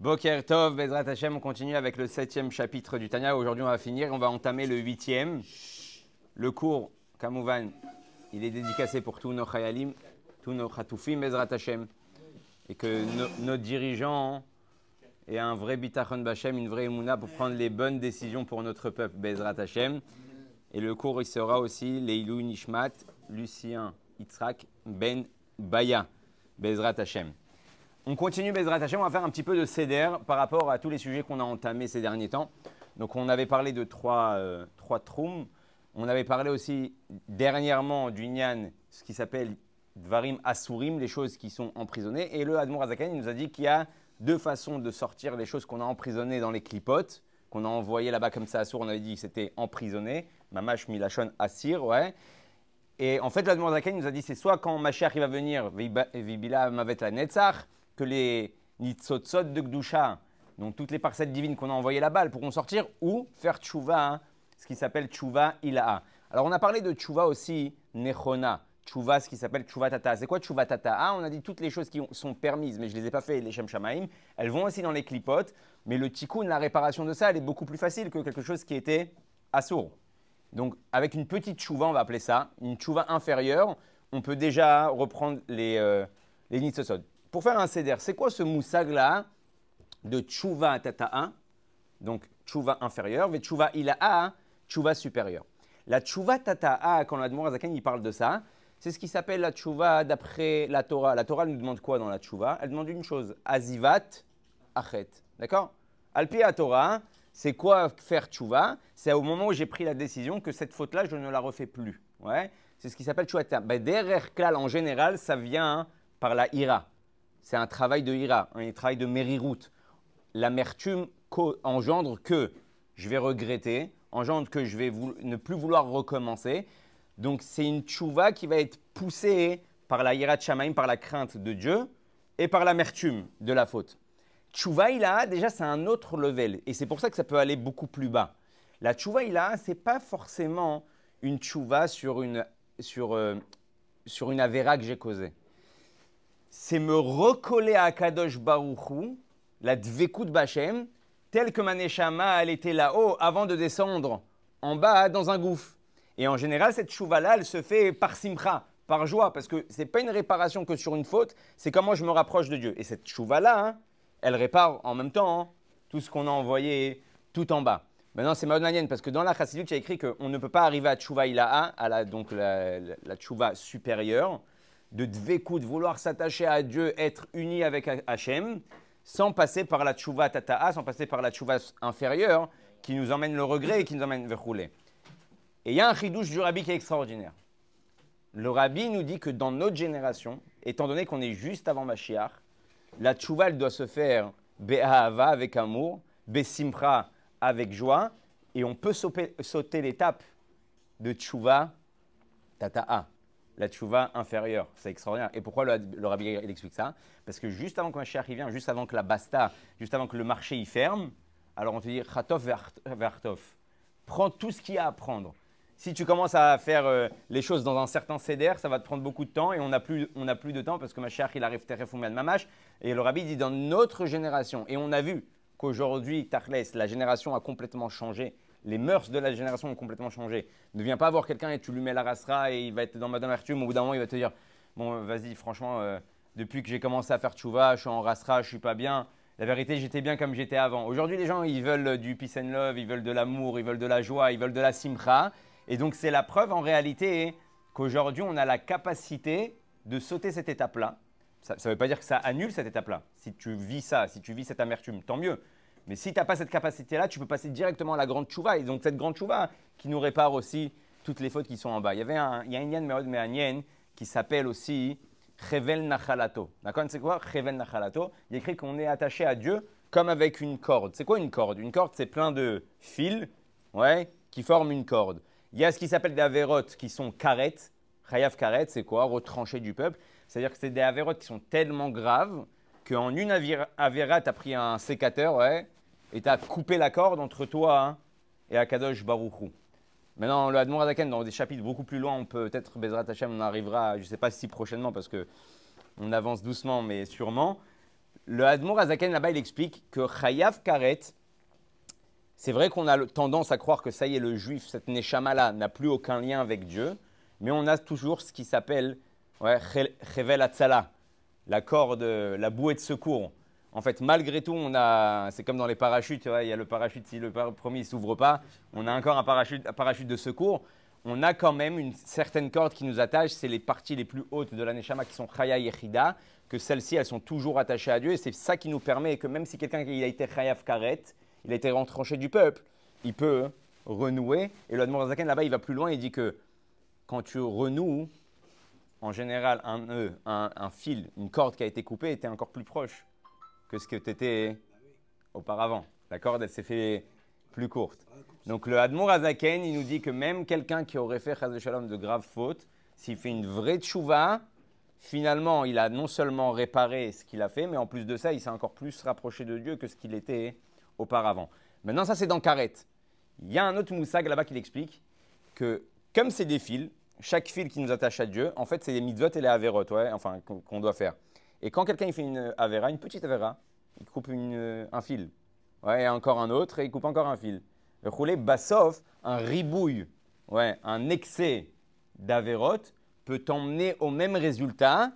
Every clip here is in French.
Boker Tov, Bezrat Hashem, on continue avec le septième chapitre du Tanya. Aujourd'hui, on va finir, on va entamer le huitième. Le cours, Kamouvan, il est dédicacé pour tous nos Chayalim, tous nos Khatoufim, Bezrat Hashem. Et que nos dirigeants aient un vrai Bitachon Bachem, une vraie Emouna pour prendre les bonnes décisions pour notre peuple, Bezrat Hashem. Et le cours, il sera aussi Leilou Nishmat, Lucien Yitzhak Ben Baya, Bezrat Hashem. On continue Bezrat Hashem, on va faire un petit peu de CDR par rapport à tous les sujets qu'on a entamés ces derniers temps. Donc on avait parlé de trois, euh, trois. On avait parlé aussi dernièrement du Nyan, ce qui s'appelle Dvarim Asurim, les choses qui sont emprisonnées. Et le Admour Azakan nous a dit qu'il y a deux façons de sortir les choses qu'on a emprisonnées dans les clipotes, qu'on a envoyées là-bas comme ça à Sour. On avait dit que c'était emprisonné. Mamash Milachon Asir, ouais. Et en fait, l'Admour Azakan nous a dit c'est soit quand Mashiach il va venir, Vibila Mavet la Netzach, les nitzotzot de Gdusha, donc toutes les parcelles divines qu'on a envoyées là-bas, pourront sortir, ou faire tchouva, hein, ce qui s'appelle tchouva ilaha. Alors on a parlé de tchouva aussi, nechona, tchouva, ce qui s'appelle tchouva tata. C'est quoi tchouva tata? Ah, On a dit toutes les choses qui sont permises, mais je ne les ai pas fait, les shem shamaim, elles vont aussi dans les clipotes, mais le tikkun, la réparation de ça, elle est beaucoup plus facile que quelque chose qui était assourd. Donc avec une petite tchouva, on va appeler ça, une tchouva inférieure, on peut déjà reprendre les, euh, les pour faire un céder, c'est quoi ce moussag-là de tchouva tata'a Donc tchouva inférieur, mais tchouva ila'a, tchouva supérieur. La tchouva tata'a, quand l'Admour Zaken il parle de ça, c'est ce qui s'appelle la tchouva d'après la Torah. La Torah nous demande quoi dans la tchouva? Elle demande une chose, azivat achet. D'accord? Alpi à Torah, c'est quoi faire tchouva? C'est au moment où j'ai pris la décision que cette faute-là, je ne la refais plus. Ouais? C'est ce qui s'appelle tchouva ben, Derrière klal, en général, ça vient par la ira c'est un travail de ira, un travail de mériroute. L'amertume engendre que je vais regretter, engendre que je vais ne plus vouloir recommencer. Donc c'est une tchouva qui va être poussée par la ira de par la crainte de Dieu, et par l'amertume de la faute. Tchouva a déjà, c'est un autre level, et c'est pour ça que ça peut aller beaucoup plus bas. La tchouva a, ce n'est pas forcément une tchouva sur une, sur, euh, sur une avéra que j'ai causée c'est me recoller à Kadosh Baruchou, la Dvekut Bachem, telle que ma Neshama, elle était là-haut avant de descendre en bas dans un gouffre. Et en général, cette chouva-là, elle se fait par simcha, par joie, parce que ce n'est pas une réparation que sur une faute, c'est comment je me rapproche de Dieu. Et cette chouva-là, hein, elle répare en même temps hein, tout ce qu'on a envoyé tout en bas. Maintenant, c'est manienne, parce que dans la Chassidut, il y a écrit qu'on ne peut pas arriver à Tchouva Ilaha, à la, donc la, la, supérieure, de dvekout, vouloir s'attacher à Dieu, être uni avec Hachem, sans passer par la tchouva tata'a, sans passer par la tchouva inférieure, qui nous emmène le regret et qui nous emmène vers rouler. Et il y a un chidouche du rabbi qui est extraordinaire. Le rabbi nous dit que dans notre génération, étant donné qu'on est juste avant Mashiach, la tchouva elle doit se faire be'ahava avec amour, be'simcha avec joie, et on peut sauter, l'étape de tchouva tata'a la tchouva inférieure. C'est extraordinaire. Et pourquoi le, rabbi il explique ça? Parce que juste avant qu'un cher vient, juste avant que la basta, juste avant que le marché y ferme, alors on te dit Khatov vertov. Prends tout ce qu'il y a à prendre. Si tu commences à faire euh, les choses dans un certain céder, ça va te prendre beaucoup de temps et on n'a plus, plus de temps parce que ma chère, il arrive de mamash. Et le rabbi dit dans notre génération, et on a vu qu'aujourd'hui, Tachles, la génération a complètement changé les mœurs de la génération ont complètement changé. Ne viens pas voir quelqu'un et tu lui mets la rasra et il va être dans Madame Amertume. Au bout d'un moment, il va te dire Bon, vas-y, franchement, euh, depuis que j'ai commencé à faire tchouva, je suis en rasra, je suis pas bien. La vérité, j'étais bien comme j'étais avant. Aujourd'hui, les gens, ils veulent du peace and love, ils veulent de l'amour, ils veulent de la joie, ils veulent de la simcha. Et donc, c'est la preuve en réalité qu'aujourd'hui, on a la capacité de sauter cette étape-là. Ça ne veut pas dire que ça annule cette étape-là. Si tu vis ça, si tu vis cette amertume, tant mieux. Mais si tu n'as pas cette capacité-là, tu peux passer directement à la grande chouva. Et donc cette grande chouva qui nous répare aussi toutes les fautes qui sont en bas. Il y avait un, il y a une Meod qui s'appelle aussi Chevel Nachalato. D'accord? C'est quoi Chevel Nachalato? Il écrit qu'on est attaché à Dieu comme avec une corde. C'est quoi une corde? Une corde, c'est plein de fils ouais, qui forment une corde. Il y a ce qui s'appelle des avérotes qui sont carettes. Chayav karet, c'est quoi? Retrancher du peuple. C'est-à-dire que c'est des avérotes qui sont tellement graves qu'en une avéra, tu as pris un sécateur, ouais, et tu as coupé la corde entre toi hein, et Akadosh Baruchou. Maintenant, le Admor dans des chapitres beaucoup plus loin, on peut peut-être, Bezrat Hashem, on arrivera, je ne sais pas si prochainement, parce que on avance doucement, mais sûrement. Le Admour Azaken là-bas, il explique que Chayav Karet, c'est vrai qu'on a tendance à croire que ça y est, le juif, cette Neshama-là, n'a plus aucun lien avec Dieu, mais on a toujours ce qui s'appelle ouais, Atzala, la corde, la bouée de secours. En fait, malgré tout, on a, c'est comme dans les parachutes, il y a le parachute, si le premier ne s'ouvre pas, on a encore un parachute, de secours. On a quand même une certaine corde qui nous attache, c'est les parties les plus hautes de la Neshama qui sont Chaya et Chida, que celles-ci, elles sont toujours attachées à Dieu, et c'est ça qui nous permet que même si quelqu'un qui a été Chayav Karet, il a été retranché du peuple, il peut renouer. Et le Zaken, là-bas, il va plus loin, il dit que quand tu renoues, en général, un nœud, un, fil, une corde qui a été coupée était encore plus proche que ce que tu étais auparavant. La corde, elle s'est fait plus courte. Donc le Admour Azaken, il nous dit que même quelqu'un qui aurait fait Shalom de graves fautes, s'il fait une vraie tchouva, finalement, il a non seulement réparé ce qu'il a fait, mais en plus de ça, il s'est encore plus rapproché de Dieu que ce qu'il était auparavant. Maintenant, ça, c'est dans Karet. Il y a un autre moussag là-bas qui l'explique que comme c'est des fils, chaque fil qui nous attache à Dieu, en fait, c'est les mitzvot et les averot, enfin, qu'on doit faire. Et quand quelqu'un fait une avera, une petite avera, il coupe un fil. Ouais, et encore un autre, et il coupe encore un fil. Le roulé un ribouille, ouais, un excès d'averot peut t'emmener au même résultat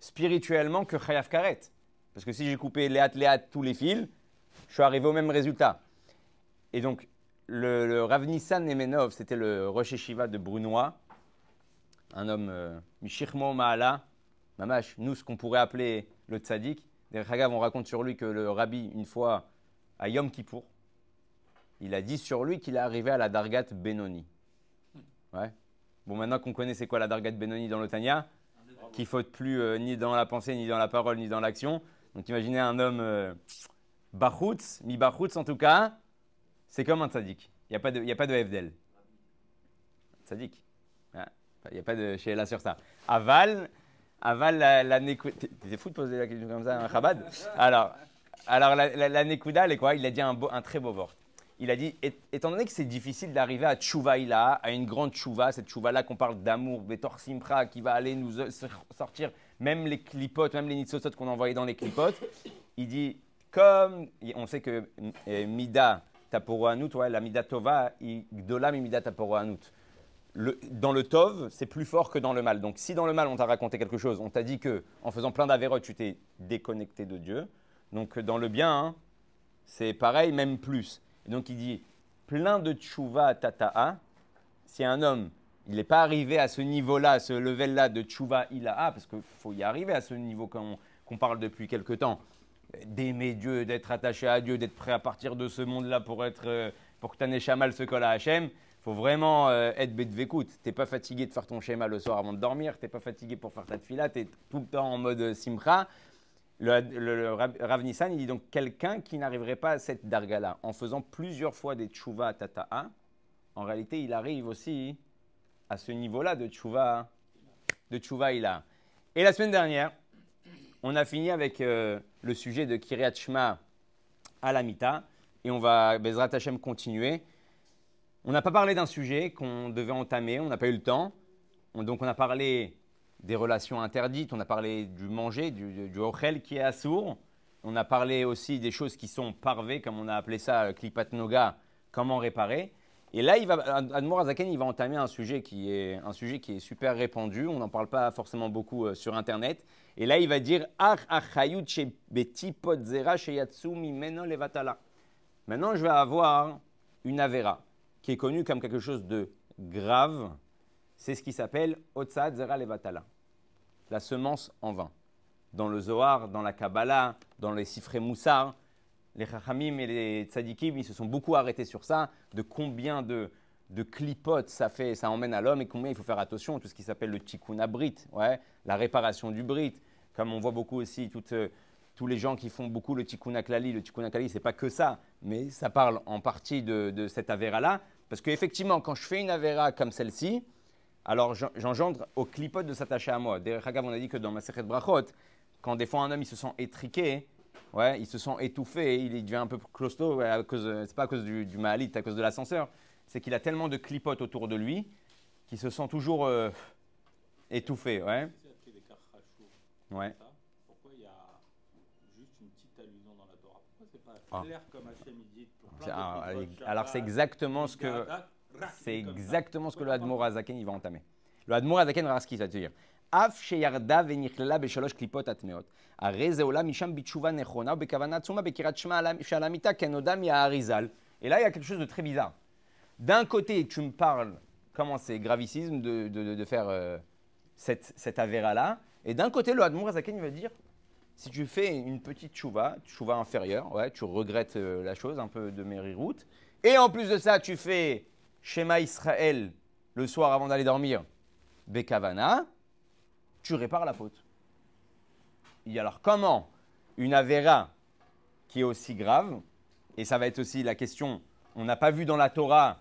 spirituellement que Chayav Karet. Parce que si j'ai coupé léat léat tous les fils, je suis arrivé au même résultat. Et donc, le, le Rav Nemenov, c'était le Rosh Shiva de Brunois, un homme euh, Mishirmo Maala, Mamash, nous, ce qu'on pourrait appeler le tzaddik. Derrière on raconte sur lui que le rabbi, une fois, à Yom Kippour, il a dit sur lui qu'il est arrivé à la Dargat Benoni. Ouais. Bon, maintenant qu'on connaît c'est quoi la Dargat Benoni dans l'Otania, qu'il ne faut plus euh, ni dans la pensée, ni dans la parole, ni dans l'action. Donc imaginez un homme euh, mi Bachutz en tout cas, c'est comme un tzaddik. Il n'y a pas de, y a pas de. Tzaddik. Il n'y a pas de chez là sur ça. Aval, aval la, la T'es fou de poser la question comme ça, un Chabad Alors, alors la, la, est quoi? Il a dit un, un très beau wort. Il a dit, étant donné que c'est difficile d'arriver à Tchouvaïla, à une grande Tchouva, cette Tchouva-là qu'on parle d'amour, Betor Simpra, qui va aller nous sortir même les clipotes, même les nitsotot qu'on envoyait dans les clipotes, il dit, comme on sait que euh, Mida Taporo Anut, ouais, la Mida Tova, Gdola Mida Taporo Dans le Tov, c'est plus fort que dans le mal. Donc, si dans le mal, on t'a raconté quelque chose, on t'a dit que en faisant plein d'avérotes, tu t'es déconnecté de Dieu. Donc, dans le bien, hein, c'est pareil, même plus. Et donc, il dit plein de tchouva tata'a. Si un homme, il n'est pas arrivé à ce niveau-là, à ce level-là de tchouva ila'a, parce qu'il faut y arriver à ce niveau qu'on parle depuis quelque temps d'aimer Dieu, d'être attaché à Dieu, d'être prêt à partir de ce monde-là pour être euh, pour que ta se colle à Hachem, faut vraiment euh, être bête Tu n'es pas fatigué de faire ton schéma le soir avant de dormir, tu n'es pas fatigué pour faire ta tefila, tu es tout le temps en mode euh, simcha. Le, le, Rav Nissan, il dit donc quelqu'un qui n'arriverait pas à cette dargala en faisant plusieurs fois des tchouva tata'a, en réalité, il arrive aussi à ce niveau-là de tchouva, de tchouva a. Et la semaine dernière, on a fini avec euh, le sujet de Kiryat Shema à la Mita et on va, Bezrat Hashem, continuer. On n'a pas parlé d'un sujet qu'on devait entamer, on n'a pas eu le temps. donc on a parlé des relations interdites, on a parlé du manger, du, du, qui est assourd. On a parlé aussi des choses qui sont parvées, comme on a appelé ça, klipat noga, comment réparer. Et là, Admour Azaken, il va entamer un sujet qui est un sujet qui est super répandu. On n'en parle pas forcément beaucoup euh, sur Internet. Et là, il va dire Maintenant, je vais avoir une avera qui est connue comme quelque chose de grave. C'est ce qui s'appelle Otsad Zera Levatala, la semence en vain. Dans le Zohar, dans la Kabbalah, dans les Sifré Moussar, les Chachamim et les Tzadikim, ils se sont beaucoup arrêtés sur ça, de combien de, de clipotes ça fait, ça emmène à l'homme et combien il faut faire attention tout ce qui s'appelle le tikkun abrit, ouais, la réparation du brit, comme on voit beaucoup aussi euh, tous les gens qui font beaucoup le tikkun aklali. Le tikkun aklali, c'est pas que ça, mais ça parle en partie de, cette avéra-là, parce qu'effectivement, quand je fais une avéra comme celle-ci, alors j'engendre au clipote de s'attacher à moi. Derrière on a dit que dans ma de Brachot, quand des fois un homme il se sent étriqué, ouais, il se sent étouffé, il devient un peu claustro, à cause, c'est pas à cause du, du c'est à cause de l'ascenseur, c'est qu'il a tellement de clipotes autour de lui qu'il se sent toujours euh, étouffé. Ouais. Ouais. Pourquoi il y a pourquoi c'est pas Ah. clair comme Hachem dit pour plein C'est- d'autres ah, mitzvot, alors, alors, c'est Shabbat, exactement ce que Mitzvah, rak, c'est comme ça. exactement ce que le Faut Admor comprendre. Azaken il va entamer. Le Admor Azaken va ce qu'il va te dire. Af sheyarda venichlala beshalosh klipot atmeot. הרי זה עולה משם בתשובה נכונה ובכוונה עצומה בקריאת שמע על- שעל המיטה כנודע מהאריזל. Et là, il y a quelque chose de très bizarre. D'un côté, tu me parles, comment c'est gravicisme de, de- de- de faire euh, cette, cette avéra-là. Et d'un côté, le Admour Azaken il va dire si tu fais une petite chouva, chouva inférieure, ouais, tu regrettes euh, la chose, un peu de mériroute. Et en plus de ça, tu fais Shema Israël le soir avant d'aller dormir, Bekavana, tu répares la faute. Et alors, comment une avéra qui est aussi grave, et ça va être aussi la question, on n'a pas vu dans la Torah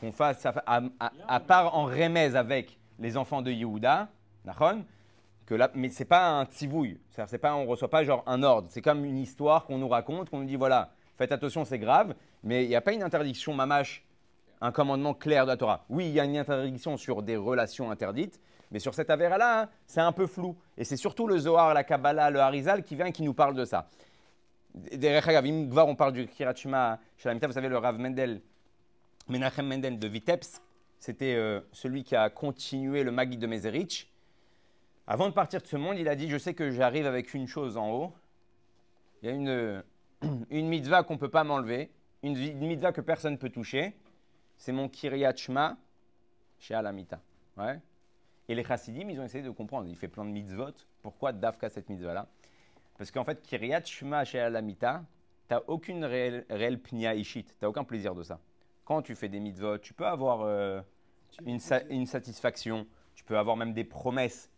qu'on fasse, à, part en remèze avec les enfants de Yehuda, que là, mais c'est pas un c'est-à-dire c'est pas, on reçoit pas genre un ordre, c'est comme une histoire qu'on nous raconte, qu'on nous dit voilà, faites attention, c'est grave, mais il n'y a pas une interdiction mamache, un commandement clair de la Torah. Oui, il y a une interdiction sur des relations interdites, mais sur cette affaire-là, hein, c'est un peu flou. Et c'est surtout le Zohar, la Kabbalah, le Harizal qui vient et qui nous parle de ça. Gvar, on parle du Kirat Shema chez la Mita, vous savez, le Rav Mendel, Menachem Mendel de Vitebsk, c'était euh, celui qui a continué le Magid de Mezerich. Avant de partir de ce monde, il a dit Je sais que j'arrive avec une chose en haut. Il y a une, une mitzvah qu'on ne peut pas m'enlever, une, mitzvah que personne ne peut toucher. C'est mon Kiryat Shema chez Alamita. Ouais. Et les chassidim, ils ont essayé de comprendre. Il fait plein de mitzvot. Pourquoi Dafka cette mitzvah-là? Parce qu'en fait, Kiryat Shema chez Alamita, tu n'as aucune réelle, réelle pnia ishit. Tu n'as aucun plaisir de ça. Quand tu fais des mitzvot, tu peux avoir euh, une, sa- une satisfaction. Tu peux avoir même des promesses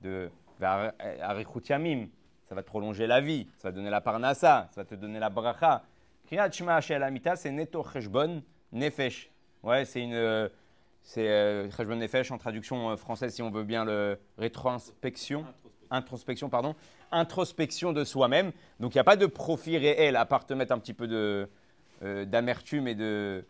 de Yamim. Ça va te prolonger la vie. Ça va te donner la parnassa. Ça va te donner la bracha. Kiryat Shema Alamita, c'est neto cheshbon nefesh. Ouais, c'est une. euh, c'est euh, cheshbon nefesh en traduction euh, française, si on veut bien le rétrospection introspection, pardon, introspection de soi-même. Donc il n'y a pas de profit réel à part te mettre un petit peu de, euh, d'amertume et de,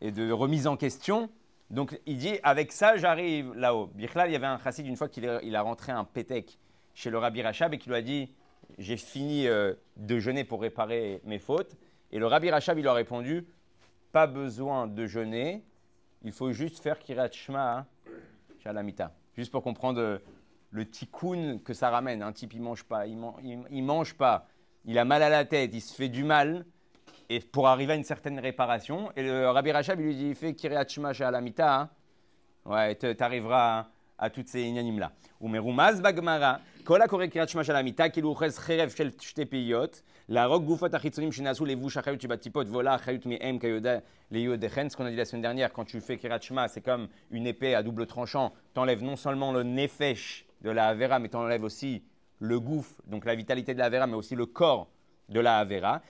et de remise en question. Donc il dit avec ça j'arrive là-haut. Birklal, il y avait un chassid une fois qu'il a rentré un pétek chez le Rabbi Rachab et qui lui a dit j'ai fini euh, de jeûner pour réparer mes fautes. Et le Rabbi Rachab il lui a répondu pas besoin de jeûner, il faut juste faire kirat shema hein, shalamita. Juste pour comprendre euh, le tikkun que ça ramène. Un type, il mange pas, il mange pas, il a mal à la tête, il se fait du mal, et pour arriver à une certaine réparation. Et le Rabbi Rachab, lui dit, fais Kiriachma Shalamita. Hein. Ouais, t'arriveras à, à toutes ces inanimes-là. Ou merumaz bagmara, kol akore kirat shema shel amita, cherev shel shte piyot, larok gufot achitzonim shenasu levu shachayut shibatipot, vola achayut mi'em kayoda leyodechen. Ce qu'on a dit la semaine dernière, quand tu fais kirat shema, c'est comme une épée à double tranchant. T'enlèves non seulement le nefesh de la avera, mais t'enlèves aussi le gouffre, donc la vitalité de la avera, mais aussi le corps de la Avera.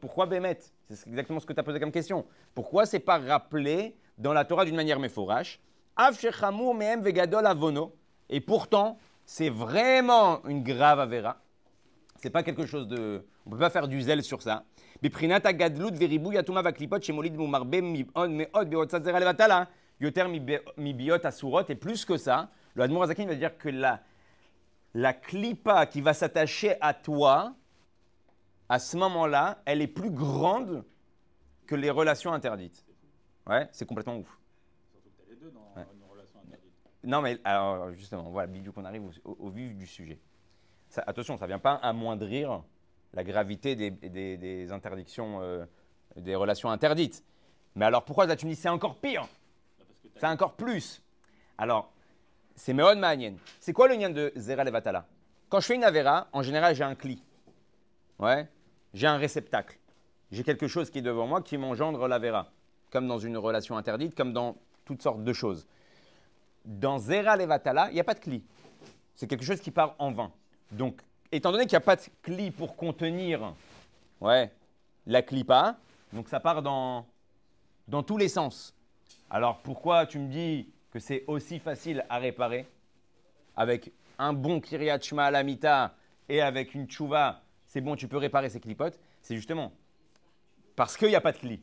Pourquoi Bémet? C'est exactement ce que tu as posé comme question. Pourquoi c'est pas rappelé dans la Torah d'une manière méforage Et pourtant, c'est vraiment une grave Avera. C'est pas quelque chose de. On ne peut pas faire du zèle sur ça. Et plus que ça, le Admour Azakin va dire que la la clipa qui va s'attacher à toi, à ce moment-là, elle est plus grande que les relations interdites. Ouais, c'est complètement ouf. Surtout que tu as les deux dans Ouais. une relation interdite. Non, mais alors justement, voilà, Bidou, qu'on arrive au, vif du sujet. Ça- attention, ça ne vient pas amoindrir la gravité des, des- des interdictions, euh, des relations interdites. Mais alors pourquoi là tu me dis c'est encore pire? Bah, C'est encore plus. Alors, c'est Meod Ma'anien. C'est quoi le lien de Zera Levatala? Quand je fais une Avera, en général, j'ai un cli. Ouais J'ai un réceptacle. J'ai quelque chose qui est devant moi qui m'engendre l'Avera. Comme dans une relation interdite, comme dans toutes sortes de choses. Dans Zera Levatala, il n'y a pas de cli. C'est quelque chose qui part en vain. Donc, étant donné qu'il n'y a pas de cli pour contenir ouais, la clipa, donc ça part dans, dans tous les sens. Alors pourquoi tu me dis que c'est aussi facile à réparer avec un bon Kiryat Shema à et avec une tchouva, c'est bon, tu peux réparer ces clipotes C'est justement parce qu'il n'y a pas de cli.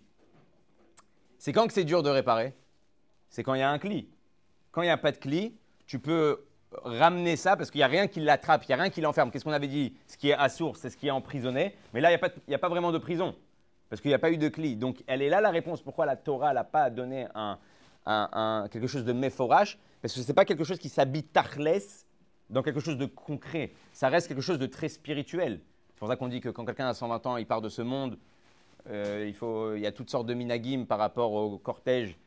C'est quand que c'est dur de réparer? C'est quand il y a un cli. Quand il n'y a pas de cli, tu peux ramener ça parce qu'il n'y a rien qui l'attrape, il n'y a rien qui l'enferme. Qu'est-ce qu'on avait dit? Ce qui est à source, c'est ce qui est emprisonné. Mais là, il n'y a, a pas vraiment de prison parce qu'il n'y a pas eu de cli. Donc, elle est là la réponse. Pourquoi la Torah n'a pas donné un, quelque chose de méphorage Parce que ce n'est pas quelque chose qui s'habite dans quelque chose de concret. Ça reste quelque chose de très spirituel. C'est pour ça qu'on dit que quand quelqu'un a 120 ans, il part de ce monde, euh, il, faut, il y a toutes sortes de minagim par rapport au cortège.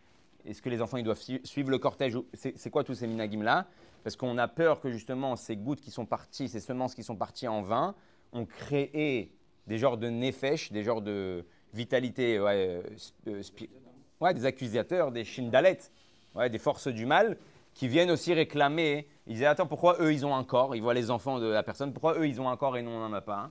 Est-ce que les enfants ils doivent su- suivre le cortège C'est quoi tous ces minagim-là Parce qu'on a peur que justement ces gouttes qui sont parties, ces semences qui sont parties en vain, ont créé des genres de nefesh, des genres de vitalité, ouais, euh, euh, ouais, des accusateurs, des shindalet, ouais, des forces du mal, qui viennent aussi réclamer. Ils disaient Attends, pourquoi eux ils ont un corps? Ils voient les enfants de la personne, pourquoi eux ils ont un corps et nous on n'en a pas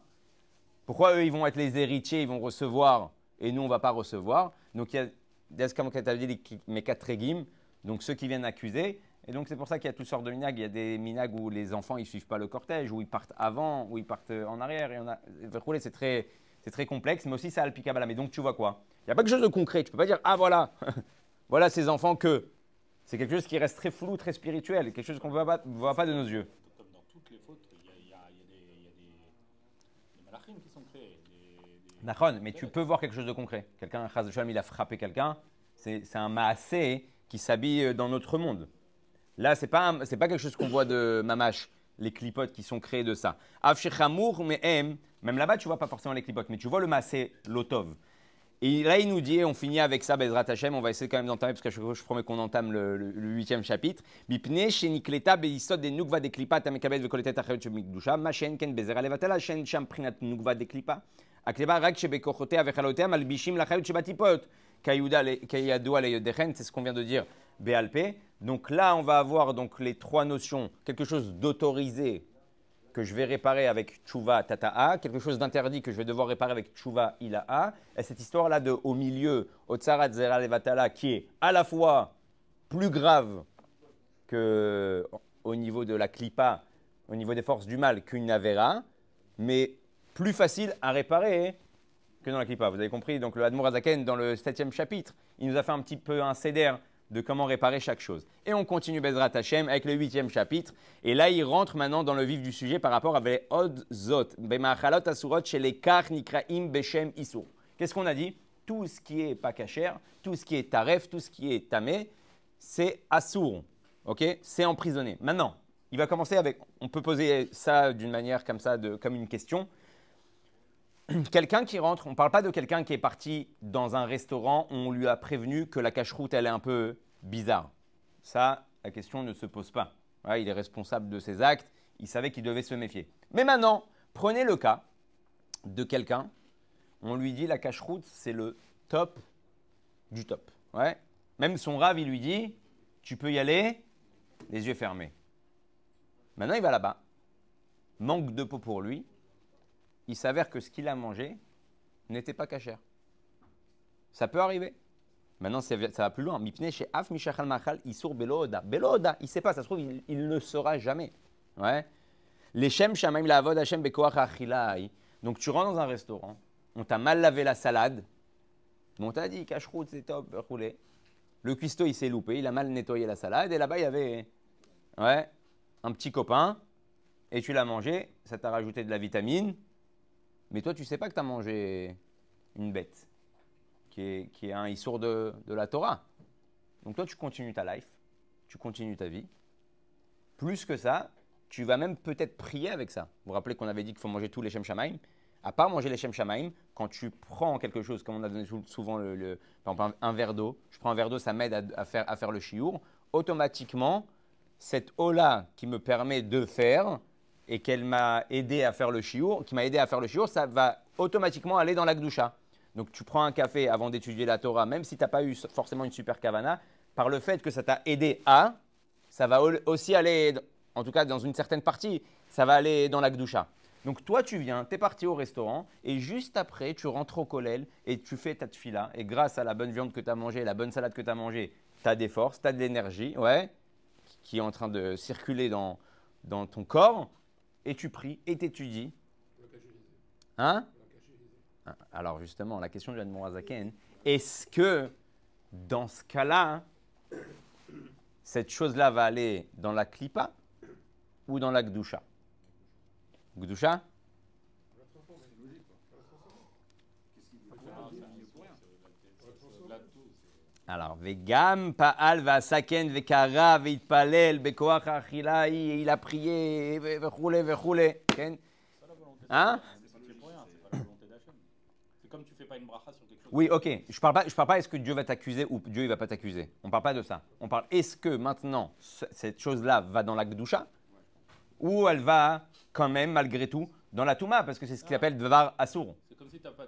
pourquoi eux, ils vont être les héritiers, ils vont recevoir et nous, on ne va pas recevoir? Donc, il y a des Mekatregim, donc ceux qui viennent accuser. Et donc, c'est pour ça qu'il y a toutes sortes de minags. Il y a des minags où les enfants, ils suivent pas le cortège, où ils partent avant, où ils partent en arrière. Et on a, c'est très, c'est très complexe, mais aussi ça a le picabala. Mais donc, tu vois quoi? Il n'y a pas quelque chose de concret. Tu ne peux pas dire, ah voilà, voilà ces enfants que. C'est quelque chose qui reste très flou, très spirituel, quelque chose qu'on ne voit pas, pas de nos yeux. Comme dans toutes les fautes, il y a, il y a- il y a des, il y a des, des malachim qui sont créés. Des, Nachon, mais tu peux voir quelque chose de concret. Quelqu'un, il a frappé quelqu'un. C'est un maasé qui s'habille dans notre monde. Là, c'est pas un- c'est pas quelque chose qu'on voit de mamash, les clipotes qui sont créées de ça. Afshechamour me'em, même là-bas, tu vois pas forcément les clipotes, mais tu vois le massé, l'otov. Et là, il nous dit, on finit avec ça, Bezrat Hashem, on va essayer quand même d'entamer, parce que je, je promets qu'on entame le huitième chapitre. Bipne, shenikleta, beisod, de nukva, de klipa, tamekabet, vekoletet, achet, shemikdusha, machen, ken, bezera, levatela, shen, sham, prinat, nukva, de klipa. Akleba, rak, shebekochotea, vechalotea, malbishim, lachayot, shebatipot, kayuda, kayadua, leyodehen, c'est ce qu'on vient de dire BLP. Donc là, on va avoir donc les trois notions, quelque chose d'autorisé que je vais réparer avec tchouva tata'a, quelque chose d'interdit que je vais devoir réparer avec tchouva ila'a, et cette histoire-là de au milieu, otsarat zera levatala, qui est à la fois plus grave que au niveau de la clipa, au niveau des forces du mal qu'une avera, mais plus facile à réparer que dans la clipa. Vous avez compris Donc le Admour Azaken, dans le septième chapitre, il nous a fait un petit peu un céder de comment réparer chaque chose. Et on continue Bezrat Hashem avec le huitième chapitre. Et là, il rentre maintenant dans le vif du sujet par rapport avec Od Zot, Bemachalot Asurot, chez les Nikraim Beshem Isur. Qu'est-ce qu'on a dit? Tout ce qui est pas kacher, tout ce qui est taref, tout ce qui est tamé, c'est Asur. Ok? C'est emprisonné. Maintenant, il va commencer avec. On peut poser ça d'une manière comme ça, comme une question quelqu'un qui rentre, on ne parle pas de quelqu'un qui est parti dans un restaurant on lui a prévenu que la cache-route, elle est un peu bizarre. Ça, la question ne se pose pas. Il est responsable de ses actes, il savait qu'il devait se méfier. Mais maintenant, prenez le cas de quelqu'un, on lui dit la cache-route, c'est le top du top. Ouais. Même son rave, il lui dit, tu peux y aller, les yeux fermés. Maintenant, il va là-bas. Manque de peau pour lui, il s'avère que ce qu'il a mangé n'était pas cachère. Ça peut arriver. Maintenant, ça va plus loin. Mipne chez Af Mishachal Machal Isur Beloda. Beloda, il ne sait pas, ça se trouve, il, ne saura jamais. Ouais. Shamaim Lavod Hashem Bekoach. Donc, tu rentres dans un restaurant, on t'a mal lavé la salade, on t'a dit cache-route, c'est top, roulé. Le cuistot, il s'est loupé, il a mal nettoyé la salade, et là-bas, il y avait ouais, un petit copain, et tu l'as mangé, ça t'a rajouté de la vitamine, mais toi, tu sais pas que tu as mangé une bête qui est, qui est un issour de, de la Torah. Donc toi, tu continues ta life, tu continues ta vie. Plus que ça, tu vas même peut-être prier avec ça. Vous vous rappelez qu'on avait dit qu'il faut manger tous les Shem Shamaim? À part manger les Shem Shamaim, quand tu prends quelque chose, comme on a donné sou- souvent le, un, verre d'eau, je prends un verre d'eau, ça m'aide à, à faire, à faire le chiour, automatiquement, cette eau-là qui me permet de faire et qu'elle m'a aidé à faire le chiour, qui m'a aidé à faire le chiour, ça va automatiquement aller dans la gdoucha. Donc tu prends un café avant d'étudier la Torah, même si tu n'as pas eu forcément une super kavana, par le fait que ça t'a aidé à, ça va au- aussi aller, en tout cas dans une certaine partie, ça va aller dans la gdoucha. Donc toi tu viens, tu es parti au restaurant et juste après tu rentres au kollel et tu fais ta tfila et grâce à la bonne viande que tu as mangée, la bonne salade que tu as mangée, tu as des forces, tu as de l'énergie, ouais, qui est en train de circuler dans, dans ton corps et tu pries et t'étudies. Hein Ah, Alors justement, la question de Admon Azaken, est-ce que dans ce cas-là, cette chose-là va aller dans la clipa ou dans la Gdusha? Gdusha? Alors, Vegam Pa'al Vasaken Vekara Veitpalel Bekoach Achila, il a prié, Vechoule, Vechoule. Hein? Comme tu fais pas une bracha sur quelque chose. Oui, ok. Je parle pas. Je parle pas. Est-ce que Dieu va t'accuser ou Dieu il va pas t'accuser? On parle pas de ça. On parle. Est-ce que maintenant ce- cette chose-là va dans la Gdusha ou elle va quand même malgré tout dans la Touma parce que c'est ce qu'il appelle Dvar Assour. C'est comme si t'as pas,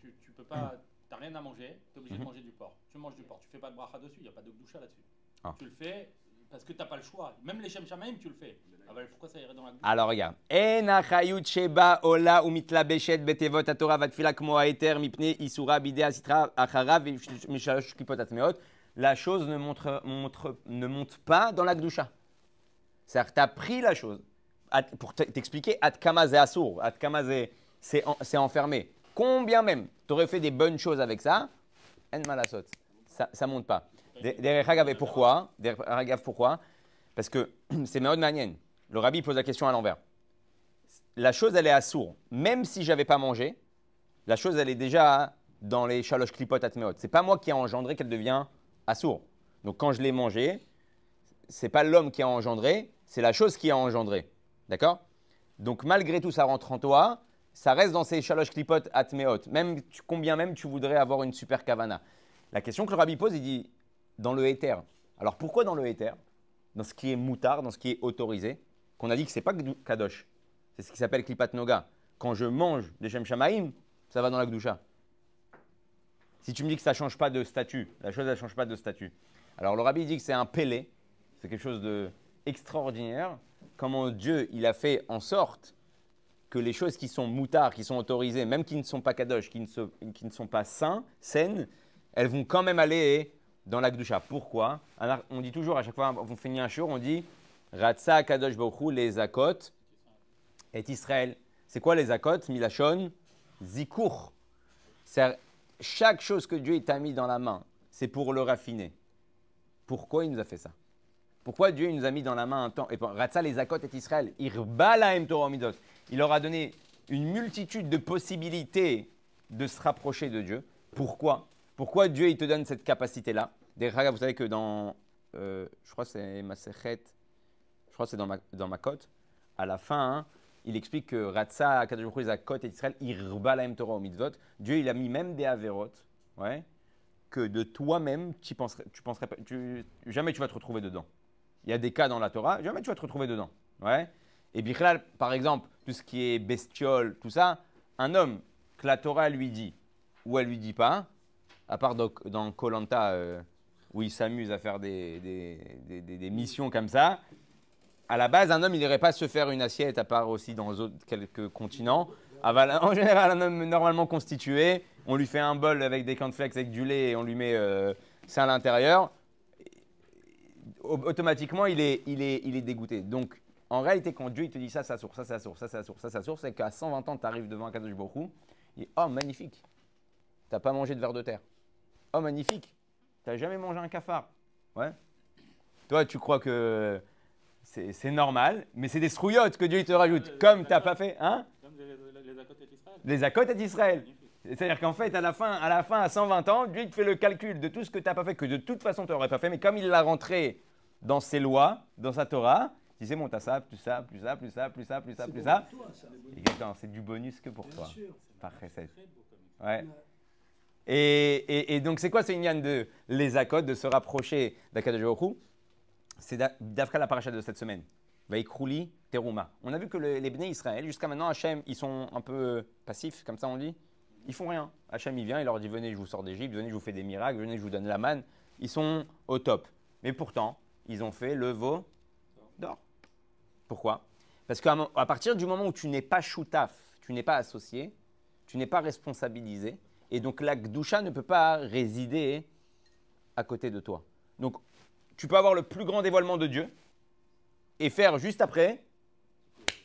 tu, tu peux pas, t'as rien à manger, t'es obligé Mhm. de manger du porc. Tu manges du porc, tu fais pas de bracha dessus, il y a pas de gdoucha là-dessus. Ah. Tu le fais parce que t'as pas le choix. Même les shem shamaim, tu le fais. Ah bah, pourquoi ça irait dans la gdoucha Alors regarde. En sheba ola umitlabeshet betevot atorah vatfila kmo haeter mipne isura bide asitra achara mishalosh klipot atmeot. La chose ne, montre, montre- ne monte pas dans la Gdusha. C'est-à-dire que tu as pris la chose. Pour t'expliquer, Atkama c'est assour, Atkama c'est enfermé. Combien même tu aurais fait des bonnes choses avec ça, en. Ça ne monte pas. Derech Hagav, et pourquoi? Hagav, pourquoi? Parce que c'est Meod Manien. Le rabbi pose la question à l'envers. La chose, elle est assour. Même si j'avais pas mangé, la chose, elle est déjà dans les chaloches clipot atmeot. C'est pas moi qui ai engendré qu'elle devient assour. Donc quand je l'ai mangé, c'est pas l'homme qui a engendré, c'est la chose qui a engendré. D'accord? Donc malgré tout, ça rentre en toi, ça reste dans ces chaloches clipot atmeot. Même combien même tu voudrais avoir une super kavana. La question que le rabbi pose, il dit dans le éther. Alors pourquoi dans le éther? Dans ce qui est moutard, dans ce qui est autorisé, qu'on a dit que c'est pas kadosh. C'est ce qui s'appelle klipat noga. Quand je mange des shem shamaim, ça va dans la gdusha. Si tu me dis que ça ne change pas de statut, la chose ne change pas de statut. Alors le rabbi dit que c'est un pélé, c'est quelque chose d'extraordinaire. Comment Dieu il a fait en sorte que les choses qui sont moutards, qui sont autorisées, même qui ne sont pas kadosh, qui ne, sont pas sains, saines, elles vont quand même aller dans la Gdusha. Pourquoi? On dit toujours, à chaque fois qu'on finit un jour, on dit Ratsa kadosh Baruch Hu, les akot et Israël. C'est quoi les akot? Milachon Zikour. Chaque chose que Dieu t'a mis dans la main, c'est pour le raffiner. Pourquoi il nous a fait ça? Pourquoi Dieu nous a mis dans la main un temps Et Ratsa les akot et Israël. Il leur a donné une multitude de possibilités de se rapprocher de Dieu. Pourquoi? Pourquoi Dieu il te donne cette capacité-là? Vous savez que dans, euh, je crois c'est Masechet, je crois c'est dans ma, dans ma cote, à la fin, hein, il explique que Ratsa, Kadosh les Akot et Israël, Irba lahem Torah mitzvot. Dieu il a mis même des averot, ouais, que de toi-même, tu penserais, tu penserais jamais tu vas te retrouver dedans. Il y a des cas dans la Torah, jamais tu vas te retrouver dedans. Ouais. Et Bichlal, par exemple, tout ce qui est bestiole, tout ça, un homme que la Torah lui dit ou elle lui dit pas, à part dans- Colanta où il s'amuse à faire des, des- des- missions comme ça, à la base, un homme, il n'irait pas se faire une assiette, à part aussi dans quelques continents. Ah, voilà, En général, un homme normalement constitué, on lui fait un bol avec des cornflakes avec du lait et on lui met euh, ça à l'intérieur. Au- Automatiquement, il est, il, est, il est dégoûté. Donc, en réalité, quand Dieu il te dit ça, ça source, ça, ça source, ça, ça source, ça, ça source, c'est qu'à 120 ans, tu arrives devant un Baruch Hu, il dit Oh, magnifique, t'as pas mangé de verre de terre. Oh, magnifique, t'as jamais mangé un cafard. Ouais. Toi, tu crois que c'est normal, mais c'est des strouillottes que Dieu il te rajoute. Comme t'as pas fait, hein? Comme les, les, les Akot et Israël. Les accotes d'Israël. C'est-à-dire qu'en fait, à la, fin, à la fin, à 120 ans, Dieu il te fait le calcul de tout ce que tu n'as pas fait, que de toute façon tu n'aurais pas fait, mais comme il l'a rentré dans ses lois, dans sa Torah, dit c'est bon, tu as ça, plus ça, plus ça, plus ça, plus ça, plus ça, plus ça. Exactement, c'est du bonus que pour toi. Par comme Ouais. Et, et- et donc, c'est quoi ce Inyan de les accotes, de se rapprocher Hu? C'est da- d'Afka la paracha de cette semaine. Vaikrouli Teruma. On a vu que le- les Bnei Israël, jusqu'à maintenant, Hachem, ils sont un peu passifs, comme ça on dit. Ils font rien. Hachem, il vient, il leur dit Venez, je vous sors d'Égypte, venez, je vous fais des miracles, venez, je vous donne la manne. Ils sont au top. Mais pourtant, ils ont fait le veau d'or. Pourquoi? Parce qu'à à partir du moment où tu n'es pas choutaf, tu n'es pas associé, tu n'es pas responsabilisé, et donc la Gdusha ne peut pas résider à côté de toi. Donc, tu peux avoir le plus grand dévoilement de Dieu et faire juste après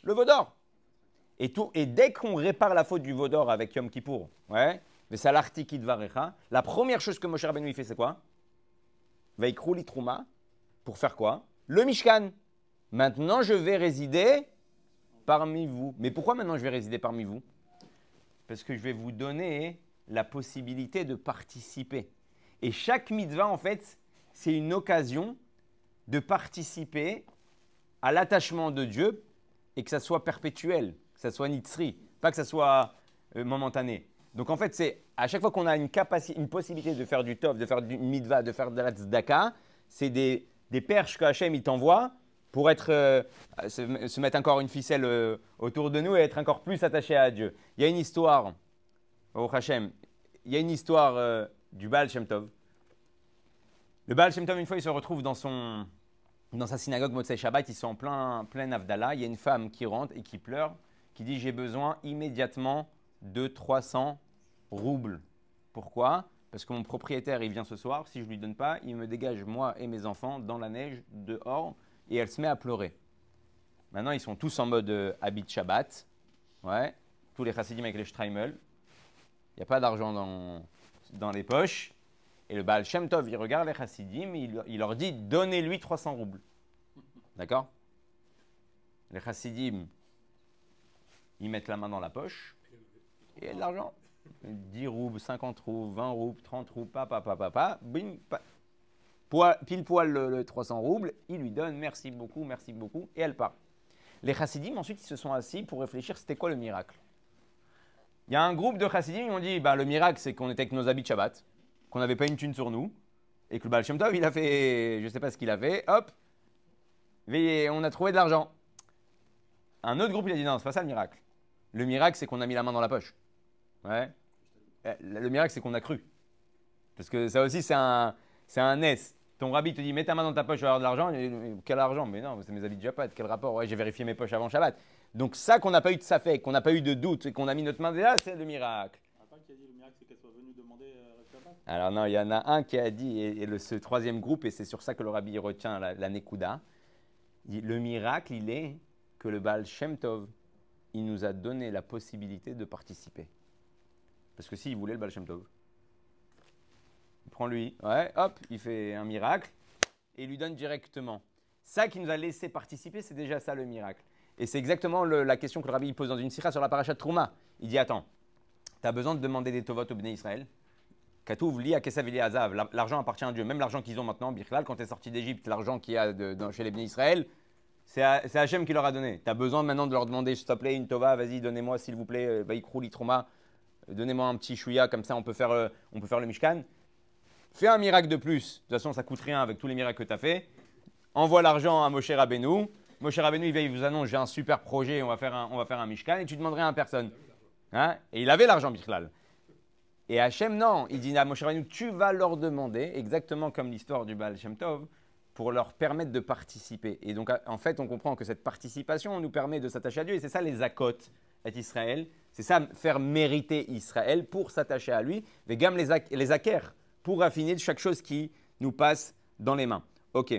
le veau d'or. Et, tout, et dès qu'on répare la faute du veau d'or avec Yom Kippour, ouais, la première chose que Moshe Rabbeinu fait, c'est quoi? Vaikrou litrouma, pour faire quoi Le Mishkan. Maintenant, je vais résider parmi vous. Mais pourquoi maintenant je vais résider parmi vous Parce que je vais vous donner la possibilité de participer. Et chaque mitzvah, en fait, c'est une occasion de participer à l'attachement de Dieu et que ça soit perpétuel, que ça soit nitzri, pas que ça soit euh, momentané. Donc en fait, c'est à chaque fois qu'on a une, capacité, une possibilité de faire du tov, de faire du mitzvah, de faire de la tzedaka, c'est des, des perches que Hachem t'envoie pour être, euh, se, mettre encore une ficelle euh, autour de nous et être encore plus attaché à Dieu. Il y a une histoire, au Hachem, il y a une histoire du Baal Shem Tov. Le Baal Shem Tov, une fois, il se retrouve dans, son, dans sa synagogue Motzei Shabbat, ils sont en plein, plein Avdallah. Il y a une femme qui rentre et qui pleure, qui dit J'ai besoin immédiatement de 300 roubles. Pourquoi? Parce que mon propriétaire, il vient ce soir. Si je ne lui donne pas, il me dégage, moi et mes enfants, dans la neige, dehors, et elle se met à pleurer. Maintenant, ils sont tous en mode euh, habit Shabbat. Ouais. Tous les chassidim avec les Streimel. Il n'y a pas d'argent dans, dans les poches. Et le Baal Shem Tov, il regarde les chassidim, il, il leur dit Donnez-lui 300 roubles. D'accord? Les chassidim, ils mettent la main dans la poche et il y a de l'argent. 10 roubles, 50 roubles, 20 roubles, 30 roubles, papa, papa, papa, bim, pile poil le, 300 roubles, il lui donne merci beaucoup, merci beaucoup, et elle part. Les chassidim, ensuite, ils se sont assis pour réfléchir c'était quoi le miracle. Il y a un groupe de chassidim, ils ont dit bah, le miracle, c'est qu'on était avec nos habits de Shabbat, qu'on n'avait pas une thune sur nous, et que le Baal Tov, il a fait, je ne sais pas ce qu'il a fait, hop, on a trouvé de l'argent. Un autre groupe, il a dit non, c'est pas ça le miracle. Le miracle, c'est qu'on a mis la main dans la poche. Ouais. Eh, le miracle, c'est qu'on a cru. Parce que ça aussi, c'est un, c'est un S. Ton rabbi te dit, mets ta main dans ta poche, tu vas avoir de l'argent. Quel argent Mais non, c'est mes habits de Japat. Quel rapport Ouais, j'ai vérifié mes poches avant Shabbat. Donc ça, qu'on n'a pas eu de safek, qu'on n'a pas eu de doute, et qu'on a mis notre main là, c'est le miracle. Qui a dit le miracle, c'est qu'elle soit venue demander euh, Alors non, il y en a un qui a dit, et, le, ce troisième groupe, et c'est sur ça que le rabbi retient la, la Nekuda, le miracle, il est que le Baal Shem Tov, il nous a donné la possibilité de participer. Parce que s'il voulait le Baal Shem Tov, il prend lui, ouais, hop, il fait un miracle et il lui donne directement. Ça qui nous a laissé participer, c'est déjà ça le miracle. Et c'est exactement la question que le rabbi pose dans une sira sur la paracha de Trouma. Il dit Attends, tu as besoin de demander des tovot au Bnei Israël? Katouv, li à Azav, l'argent appartient à Dieu. Même l'argent qu'ils ont maintenant, Birklal, quand tu es sorti d'Égypte, l'argent qu'il y a chez les Bnei Israël, c'est Hachem qui leur a donné. Tu as besoin maintenant de leur demander, s'il te plaît, une tova, vas-y, donnez-moi, s'il vous plaît, Vaikrou, Litroma, donnez-moi un petit chouïa, comme ça on peut faire, euh, on peut faire le Mishkan. Fais un miracle de plus. De toute façon, ça coûte rien avec tous les miracles que tu as fait. Envoie l'argent à Moshe Rabbeinu. Moshe Rabbeinu, il, il vous annonce j'ai un super projet, on va faire un, on va faire un Mishkan, et tu demanderais à personne. Hein? Et il avait l'argent, Bichlal. Et Hachem, non. Il dit à Moshe Rabbeinu tu vas leur demander, exactement comme l'histoire du Baal Shem Tov, pour leur permettre de participer. Et donc, en fait, on comprend que cette participation nous permet de s'attacher à Dieu. Et c'est ça les akot Israël. C'est ça faire mériter Israël pour s'attacher à lui. Les gammes, les, les pour affiner chaque chose qui nous passe dans les mains. Ok.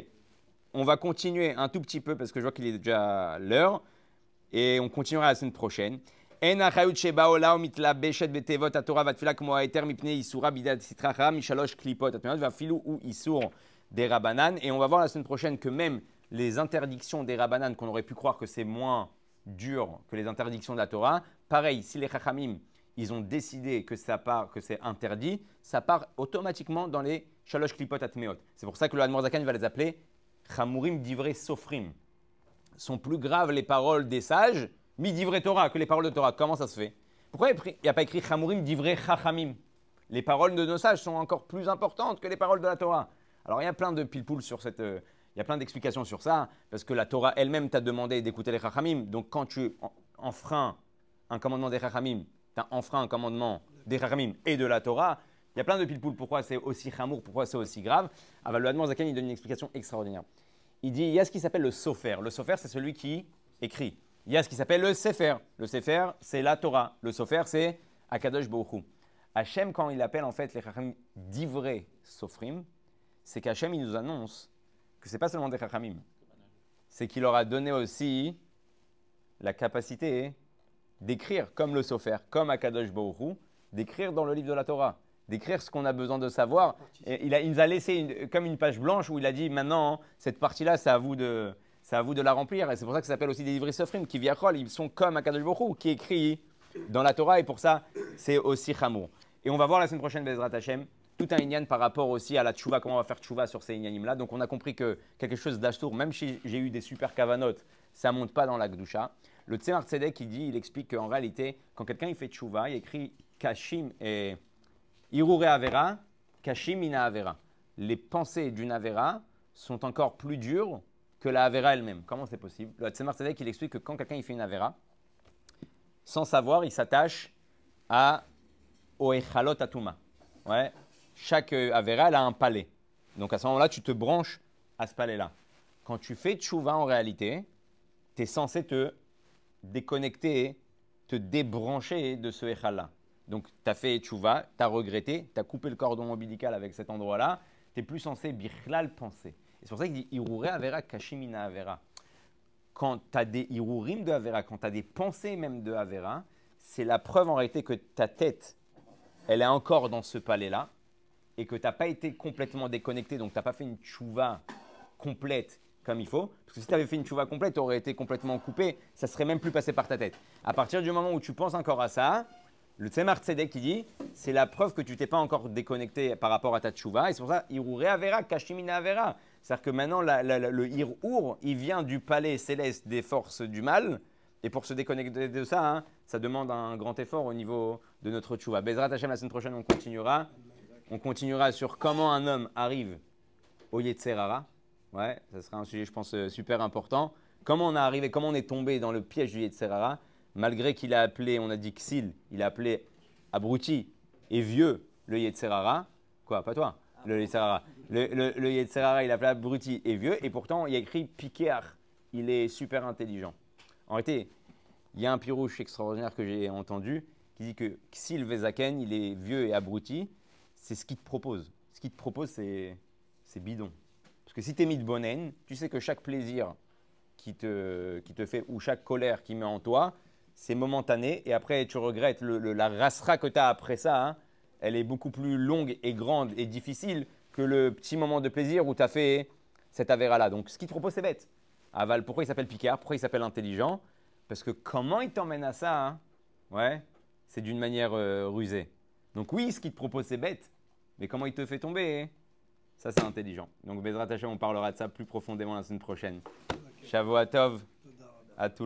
On va continuer un tout petit peu parce que je vois qu'il est déjà l'heure. Et on continuera la semaine prochaine. Et on va voir la semaine prochaine que même les interdictions des Rabbanan, qu'on aurait pu croire que c'est moins dur que les interdictions de la Torah, pareil, si les Chachamim ils ont décidé que ça part, que c'est interdit, ça part automatiquement dans les shalosh klipot atmeot. C'est pour ça que le Zakan va les appeler chamurim divrei sofrim. Sont plus graves les paroles des sages, mi divrei Torah, que les paroles de Torah. Comment ça se fait? Pourquoi il n'y a pas écrit chamurim divrei chachamim? Les paroles de nos sages sont encore plus importantes que les paroles de la Torah. Alors il y a plein de pilpouls sur cette. Il y a plein d'explications sur ça, parce que la Torah elle-même t'a demandé d'écouter les chachamim. Donc quand tu enfreins un commandement des chachamim, tu as enfreint un commandement des Chachamim et de la Torah, il y a plein de pilpouls. Pourquoi c'est aussi chamour Pourquoi c'est aussi grave Alors, le Zaken, il donne une explication extraordinaire. Il dit il y a ce qui s'appelle le sofer. Le sofer, c'est celui qui écrit. Il y a ce qui s'appelle le sefer. Le sefer, c'est la Torah. Le sofer, c'est Akadosh Baruch Hachem, quand il appelle en fait les Chachamim d'ivré sofrim, c'est qu'Hachem, il nous annonce que c'est pas seulement des Chachamim. C'est qu'il leur a donné aussi la capacité d'écrire comme le Sofer, comme Akadosh Baruch d'écrire dans le livre de la Torah, d'écrire ce qu'on a besoin de savoir. Il, a, nous a laissé comme une page blanche où il a dit maintenant, cette partie-là, c'est à vous de, c'est à vous de la remplir. Et c'est pour ça que ça s'appelle aussi des livres Sofrim, qui viachol, ils sont comme Akadosh Baruch qui écrit dans la Torah, et pour ça, c'est aussi Chamour. Et on va voir la semaine prochaine, Bezrat Hashem, tout un inyan par rapport aussi à la tchouva, comment on va faire tchouva sur ces inyanim-là. Donc on a compris que quelque chose d'ashtour, même si j'ai eu des super kavanotes, ça monte pas dans la Gdusha. Le Tzemar Tzedek, il dit, il explique qu'en réalité, quand quelqu'un il fait tchouva, il écrit Kashim et Irure Avera, Kashim ina Avera. Les pensées d'une Avera sont encore plus dures que la Avera elle-même. Comment c'est possible? Le Tzemar Tzedek, il explique que quand quelqu'un il fait une Avera, sans savoir, il s'attache à Oechalot Atuma. Ouais. Chaque euh, Avera, elle a un palais. Donc à ce moment-là, tu te branches à ce palais-là. Quand tu fais tchouva en réalité, tu es censé te déconnecter, te débrancher de ce Echal-là. Donc tu as fait tchouva, tu as regretté, tu as coupé le cordon ombilical avec cet endroit-là, tu n'es plus censé bichlal penser. Et c'est pour ça qu'il dit Irure Avera Kashimina Avera quand tu as des irurim de Avera, quand tu as des pensées même de Avera, c'est la preuve en réalité que ta tête, elle est encore dans ce palais-là et que tu n'as pas été complètement déconnecté, donc tu n'as pas fait une tchouva complète comme il faut. Parce que si tu avais fait une tchouva complète, tu aurais été complètement coupé, ça serait même plus passé par ta tête. À partir du moment où tu penses encore à ça, le Tzemar Tzedek qui dit, c'est la preuve que tu t'es pas encore déconnecté par rapport à ta tchouva, et c'est pour ça, Irure Avera, Kashimina Avera. C'est-à-dire que maintenant, la- la- la- le Hir-Ur, il vient du palais céleste des forces du mal. Et pour se déconnecter de ça, hein, ça demande un grand effort au niveau de notre tchouva. Bezrat Hashem, la semaine prochaine, on continuera. On continuera sur comment un homme arrive au Yetzerara. Ouais, ça sera un sujet, je pense, euh, super important. Comment on est arrivé, comment on est tombé dans le piège du Yetzerara, malgré qu'il a appelé, on a dit Xil, il a appelé abruti et vieux le Yetzerara. Quoi, pas toi Le Yetzerara. Le, le, Yetzerara, il a appelé abruti et vieux, et pourtant, il a écrit Piquéar. Il est super intelligent. En réalité, il y a un pirouche extraordinaire que j'ai entendu qui dit que Xil Vezaken, il est vieux et abruti. C'est ce qu'il te propose. Ce qu'il te propose, c'est bidon. Parce que si tu es mis de bonne haine, tu sais que chaque plaisir qui te, qui te fait, ou chaque colère qui met en toi, c'est momentané. Et après, tu regrettes le- la rassera que tu as après ça. hein, elle est beaucoup plus longue et grande et difficile que le petit moment de plaisir où tu as fait cet avéra-là. Donc, ce qu'il te propose, c'est bête. Aval, pourquoi il s'appelle Picard? Pourquoi il s'appelle intelligent? Parce que comment il t'emmène à ça hein? Ouais, c'est d'une manière euh, rusée. Donc oui, ce qu'il te propose, c'est bête. Mais comment il te fait tomber hein? Ça, c'est intelligent. Donc, Bezrat Hashem, on parlera de ça plus profondément la semaine prochaine. Shavuot Tov à tous.